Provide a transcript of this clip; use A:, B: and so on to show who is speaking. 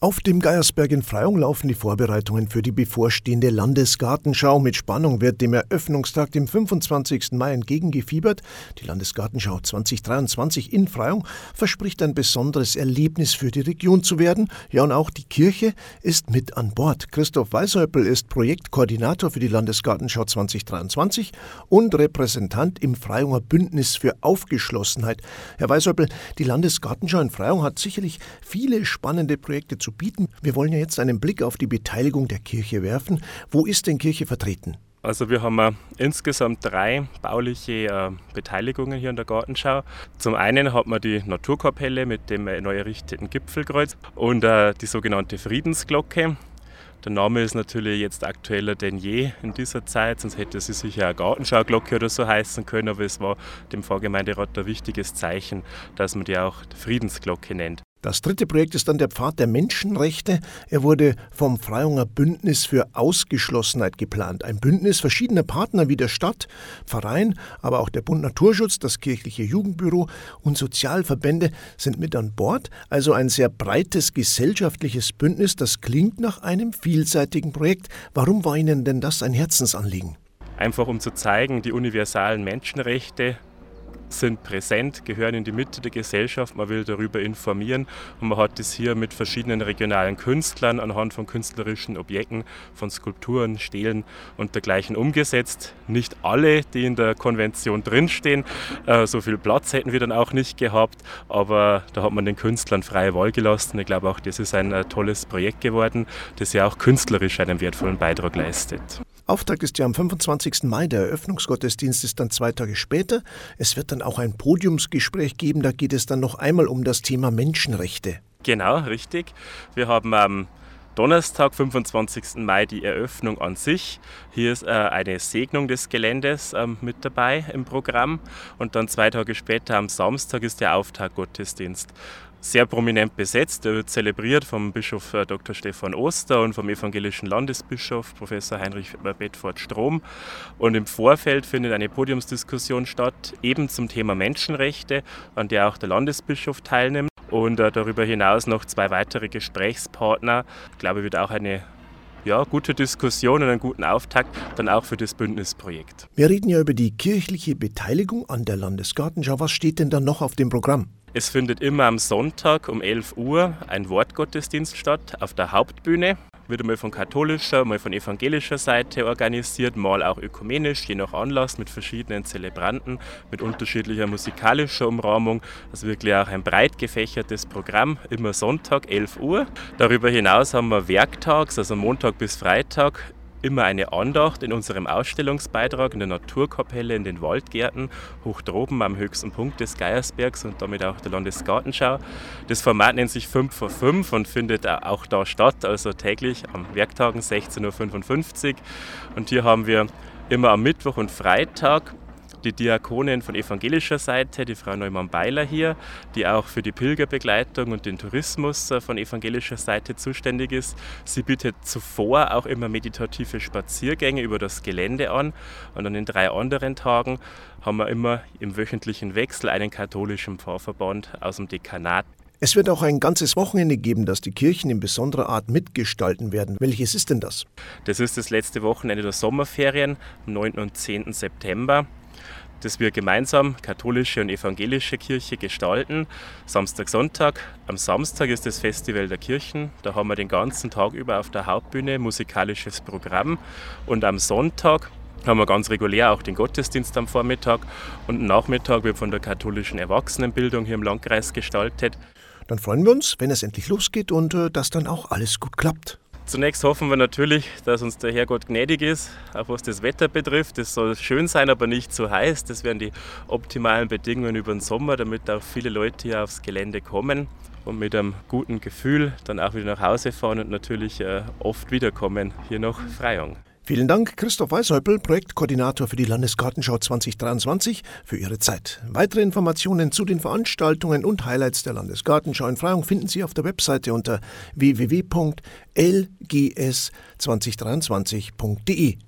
A: Auf dem Geiersberg in Freyung laufen die Vorbereitungen für die bevorstehende Landesgartenschau. Mit Spannung wird dem Eröffnungstag, dem 25. Mai, entgegengefiebert. Die Landesgartenschau 2023 in Freyung verspricht ein besonderes Erlebnis für die Region zu werden. Ja, und auch die Kirche ist mit an Bord. Christoph Weishäupel ist Projektkoordinator für die Landesgartenschau 2023 und Repräsentant im Freyunger Bündnis für Aufgeschlossenheit. Herr Weishäupel, die Landesgartenschau in Freyung hat sicherlich viele spannende Projekte zu zu bieten. Wir wollen ja jetzt einen Blick auf die Beteiligung der Kirche werfen. Wo ist denn Kirche vertreten?
B: Also wir haben äh, insgesamt drei bauliche äh, Beteiligungen hier in der Gartenschau. Zum einen hat man die Naturkapelle mit dem äh, neu errichteten Gipfelkreuz und die sogenannte Friedensglocke. Der Name ist natürlich jetzt aktueller denn je in dieser Zeit, sonst hätte sie sicher eine Gartenschauglocke oder so heißen können, aber es war dem Pfarrgemeinderat ein wichtiges Zeichen, dass man die auch Friedensglocke nennt.
A: Das dritte Projekt ist dann der Pfad der Menschenrechte. Er wurde vom Freyunger Bündnis für Ausgeschlossenheit geplant. Ein Bündnis verschiedener Partner wie der Stadt, Verein, aber auch der Bund Naturschutz, das kirchliche Jugendbüro und Sozialverbände sind mit an Bord. Also ein sehr breites gesellschaftliches Bündnis. Das klingt nach einem vielseitigen Projekt. Warum war Ihnen denn das ein Herzensanliegen?
B: Einfach um zu zeigen, die universalen Menschenrechte sind präsent, gehören in die Mitte der Gesellschaft, man will darüber informieren und man hat das hier mit verschiedenen regionalen Künstlern anhand von künstlerischen Objekten, von Skulpturen, Stelen und dergleichen umgesetzt. Nicht alle, die in der Konvention drinstehen, äh, so viel Platz hätten wir dann auch nicht gehabt, aber da hat man den Künstlern freie Wahl gelassen. Ich glaube auch, das ist ein äh, tolles Projekt geworden, das ja auch künstlerisch einen wertvollen Beitrag leistet.
A: Auftakt ist ja am 25. Mai, der Eröffnungsgottesdienst ist dann zwei Tage später. Es wird dann auch ein Podiumsgespräch geben, da geht es dann noch einmal um das Thema Menschenrechte.
B: Genau, richtig. Wir haben am Donnerstag, 25. Mai, die Eröffnung an sich. Hier ist äh, eine Segnung des Geländes ähm, mit dabei im Programm. Und dann zwei Tage später, am Samstag, ist der Auftaktgottesdienst sehr prominent besetzt. Er wird zelebriert vom Bischof äh, Dr. Stefan Oster und vom evangelischen Landesbischof Professor Heinrich Bedford Strom. Und im Vorfeld findet eine Podiumsdiskussion statt, eben zum Thema Menschenrechte, an der auch der Landesbischof teilnimmt. Und äh, darüber hinaus noch zwei weitere Gesprächspartner. Ich glaube, wird auch eine ja, gute Diskussion und einen guten Auftakt dann auch für das Bündnisprojekt.
A: Wir reden ja über die kirchliche Beteiligung an der Landesgartenschau. Was steht denn da noch auf dem Programm?
B: Es findet immer am Sonntag um 11 Uhr ein Wortgottesdienst statt auf der Hauptbühne. Wird einmal von katholischer, mal von evangelischer Seite organisiert, mal auch ökumenisch, je nach Anlass mit verschiedenen Zelebranten, mit unterschiedlicher musikalischer Umrahmung. Also wirklich auch ein breit gefächertes Programm, immer Sonntag 11 Uhr. Darüber hinaus haben wir werktags, also Montag bis Freitag, immer eine Andacht in unserem Ausstellungsbeitrag in der Naturkapelle in den Waldgärten, hoch droben am höchsten Punkt des Geiersbergs und damit auch der Landesgartenschau. Das Format nennt sich 5 vor 5 und findet auch da statt, also täglich am Werktagen 16.55 Uhr. Und hier haben wir immer am Mittwoch und Freitag die Diakonin von evangelischer Seite, die Frau Neumann-Beiler hier, die auch für die Pilgerbegleitung und den Tourismus äh, von evangelischer Seite zuständig ist. Sie bietet zuvor auch immer meditative Spaziergänge über das Gelände an und an den drei anderen Tagen haben wir immer im wöchentlichen Wechsel einen katholischen Pfarrverband aus dem Dekanat.
A: Es wird auch ein ganzes Wochenende geben, das die Kirchen in besonderer Art mitgestalten werden. Welches ist denn das?
B: Das ist das letzte Wochenende der Sommerferien, am 9. und 10. September das wir gemeinsam katholische und evangelische Kirche gestalten. Samstag, Sonntag. Am Samstag ist das Festival der Kirchen. Da haben wir den ganzen Tag über auf der Hauptbühne musikalisches Programm. Und am Sonntag haben wir ganz regulär auch den Gottesdienst am Vormittag und Nachmittag wird von der katholischen Erwachsenenbildung hier im Landkreis gestaltet.
A: Dann freuen wir uns, wenn es endlich losgeht und äh, dass dann auch alles gut klappt.
B: Zunächst hoffen wir natürlich, dass uns der Herrgott gnädig ist, auch was das Wetter betrifft. Es soll schön sein, aber nicht zu heiß. Das wären die optimalen Bedingungen über den Sommer, damit auch viele Leute hier aufs Gelände kommen und mit einem guten Gefühl dann auch wieder nach Hause fahren und natürlich äh, oft wiederkommen hier nach Freyung.
A: Vielen Dank, Christoph Weishäupel, Projektkoordinator für die Landesgartenschau 2023, für Ihre Zeit. Weitere Informationen zu den Veranstaltungen und Highlights der Landesgartenschau in Freyung finden Sie auf der Webseite unter www.lgs2023.de.